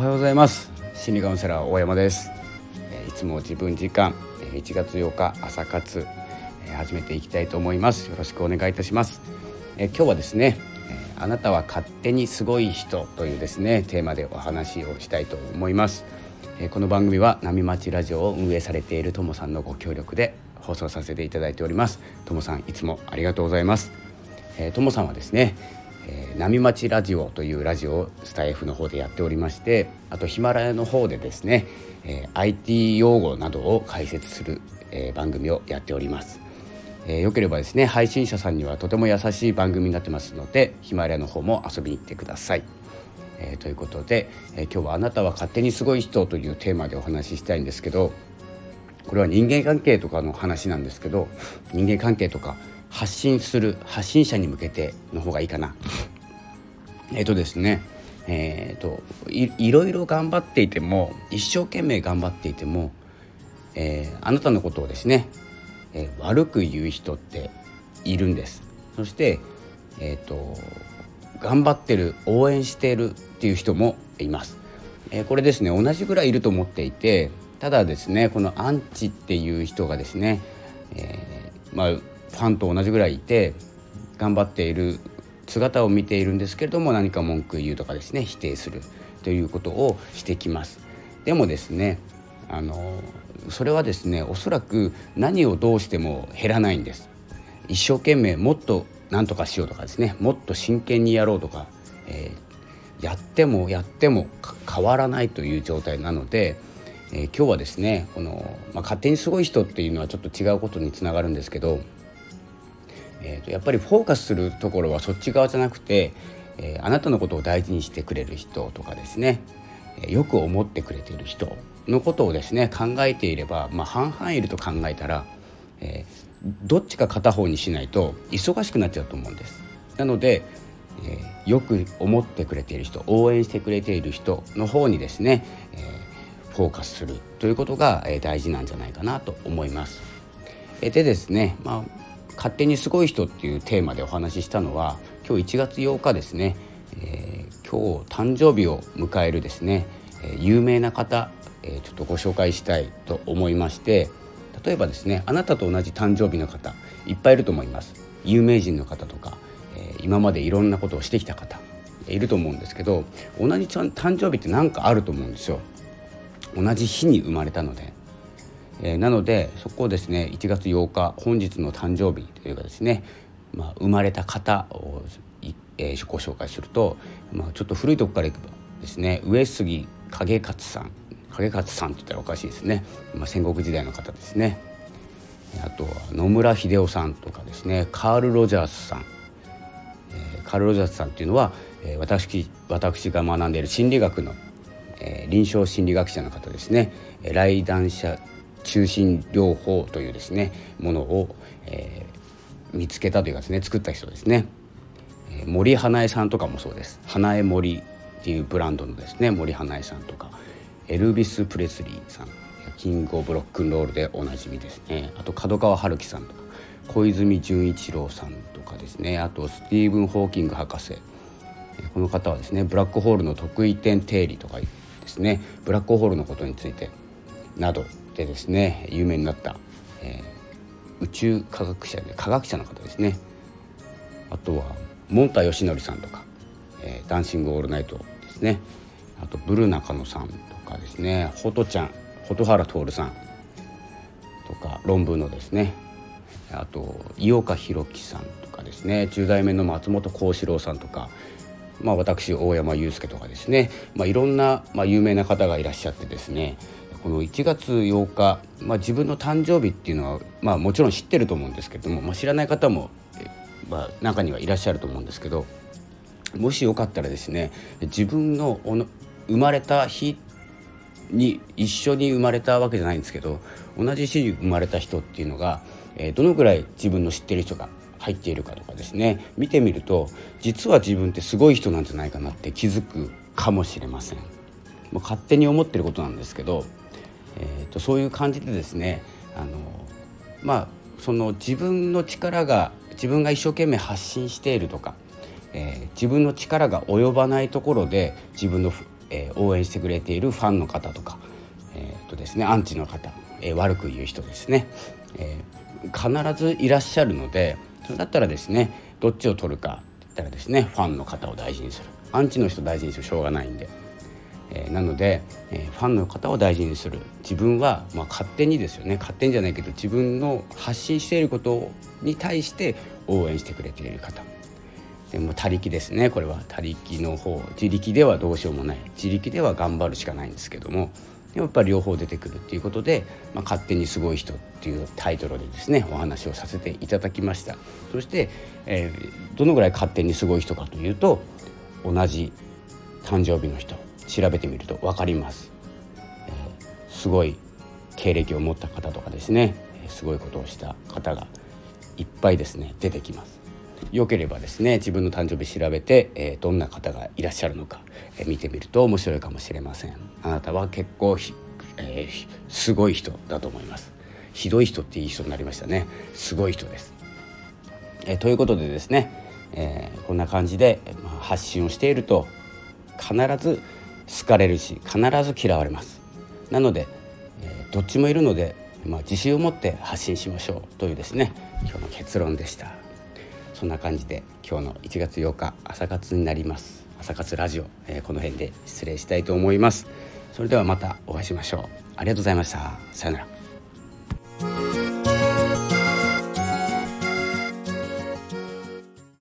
はようございます。心理カウンセラー大山です。いつも自分時間1月8日朝活始めていきたいと思います。よろしくお願いいたします。今日はですねあなたは勝手にすごい人というですねテーマでお話をしたいと思います。この番組は波町ラジオを運営されているともさんのご協力で放送させていただいております。ともさんいつもありがとうございます。ともさんはですねえー、波町ラジオというラジオをスタイフの方でやっておりましてあとヒマラヤの方でですね、えー、IT 用語などを解説する、えー、番組をやっております、えー、よければですね配信者さんにはとても優しい番組になってますのでヒマラヤの方も遊びに行ってください、えー、ということで、えー、今日はあなたは勝手にすごい人というテーマでお話ししたいんですけどこれは人間関係とかの話なんですけど人間関係とか発信する発信者に向けての方がいいかな。えっ、とですねえーと、いいろいろ頑張っていても一生懸命頑張っていても、えー、あなたのことをですね、えー、悪く言う人っているんですそして、えーと、頑張ってる応援してるっていう人もいます、えー、これですね同じぐらいいると思っていてただですねこのアンチっていう人がですね、えまあファンと同じぐらいいて頑張っている姿を見ているんですけれども何か文句言うとかですね否定するということをしてきます。でもですねあのそれはですねおそらく何をどうしても減らないんです。一生懸命もっと何とかしようとかですねもっと真剣にやろうとか、えー、やってもやっても変わらないという状態なので、えー、今日はですねこの、まあ、勝手にすごい人っていうのはちょっと違うことにつながるんですけどえーと、やっぱりフォーカスするところはそっち側じゃなくて、えー、あなたのことを大事にしてくれる人とかですね、えー、よく思ってくれている人のことをですね考えていれば、まあ、半々いると考えたら、えー、どっちか片方にしないと忙しくなっちゃうと思うんです。なので、えー、よく思ってくれている人応援してくれている人の方にですね、えー、フォーカスするということが、えー、大事なんじゃないかなと思います。えでですね、まあ、勝手にすごい人っていうテーマでお話ししたのは今日1月8日ですね、えー、今日誕生日を迎えるですね、えー、有名な方、えー、ちょっとご紹介したいと思いまして例えばですねあなたと同じ誕生日の方いっぱいいると思います。有名人の方とか、え今までいろんなことをしてきた方いると思うんですけど同じ誕生日って何かあると思うんですよ。同じ日に生まれたので。えー、なのでそこをですね1月8日本日の誕生日というかですね、まあ、生まれた方を、えー、ご紹介すると、まあ、ちょっと古いとこからいくとですね上杉景勝さん景勝さんって言ったらおかしいですね、まあ、戦国時代の方ですね。あとは野村秀夫さんとかですねカール・ロジャースさん、えー、カール・ロジャースさんっていうのは、えー、私私が学んでいる心理学の、えー、臨床心理学者の方ですね。来談者中心療法というですねものを、えー、見つけたというかですね作った人ですね、えー、森花江さんとかもそうです。花江森っていうブランドのですね森花江さんとかエルビス・プレスリーさんキング・オブ・ロックンロールでおなじみですね。あと角川春樹さんとか小泉純一郎さんとかですね。あとスティーブン・ホーキング博士。この方はですねブラックホールの得意点定理とかですねブラックホールのことについてなどでですね有名になった、えー、宇宙科学者で科学者の方ですね。あとはモンタヨシノリさんとか、えー、ダンシングオールナイトですね。あとブル中野さんとかですね。ホトちゃん蛍原徹さんとか論文のですね。あと井岡弘樹さんとかですね。10代目の松本幸四郎さんとかまあ、私大山祐介とかですね、まあ、いろんな、まあ、有名な方がいらっしゃってですね。この1月8日、まあ、自分の誕生日っていうのは、まあ、もちろん知ってると思うんですけども、まあ、知らない方も、まあ、中にはいらっしゃると思うんですけどもしよかったらですね自分の生まれた日に一緒に生まれたわけじゃないんですけど同じ日に生まれた人っていうのが、え、どのぐらい自分の知ってる人が入っているかとかですね見てみると実は自分ってすごい人なんじゃないかなって気づくかもしれません。もう勝手に思ってることなんですけどえーと、そういう感じでですねあのまあその自分の力が自分が一生懸命発信しているとか、えー、自分の力が及ばないところで自分のえー、応援してくれているファンの方とか、えーとですね、アンチの方、えー、悪く言う人ですね、えー、必ずいらっしゃるのでそれだったらですねどっちを取るかって言ったらですねファンの方を大事にするアンチの人大事にするしょうがないんで。えー、なので、えー、ファンの方を大事にする。自分は、まあ、勝手にですよね。勝手にじゃないけど自分の発信していることに対して応援してくれている方。でも他力ですね。これは。他力の方。自力ではどうしようもない。自力では頑張るしかないんですけども。やっぱり両方出てくるっていうことで「まあ、勝手にすごい人」っていうタイトルでですねお話をさせていただきました。そして、えー、どのぐらい勝手にすごい人かというと同じ誕生日の人。調べてみると分かります、えー、すごい経歴を持った方とかですね。すごいことをした方がいっぱいですね。出てきます。よければですね自分の誕生日調べて、えー、どんな方がいらっしゃるのか、えー、見てみると面白いかもしれません。あなたは結構えー、すごい人だと思います。ひどい人っていい人になりましたね。すごい人です、えー、ということでですね、えー、こんな感じで、まあ、発信をしていると必ず好かれるし必ず嫌われます。なので、えー、どっちもいるので、まあ、自信を持って発信しましょう。というですね今日の結論でした。そんな感じで今日の1月8日朝活になります。朝活ラジオ、えー、この辺で失礼したいと思います。それではまたお会いしましょう。ありがとうございました。さようなら。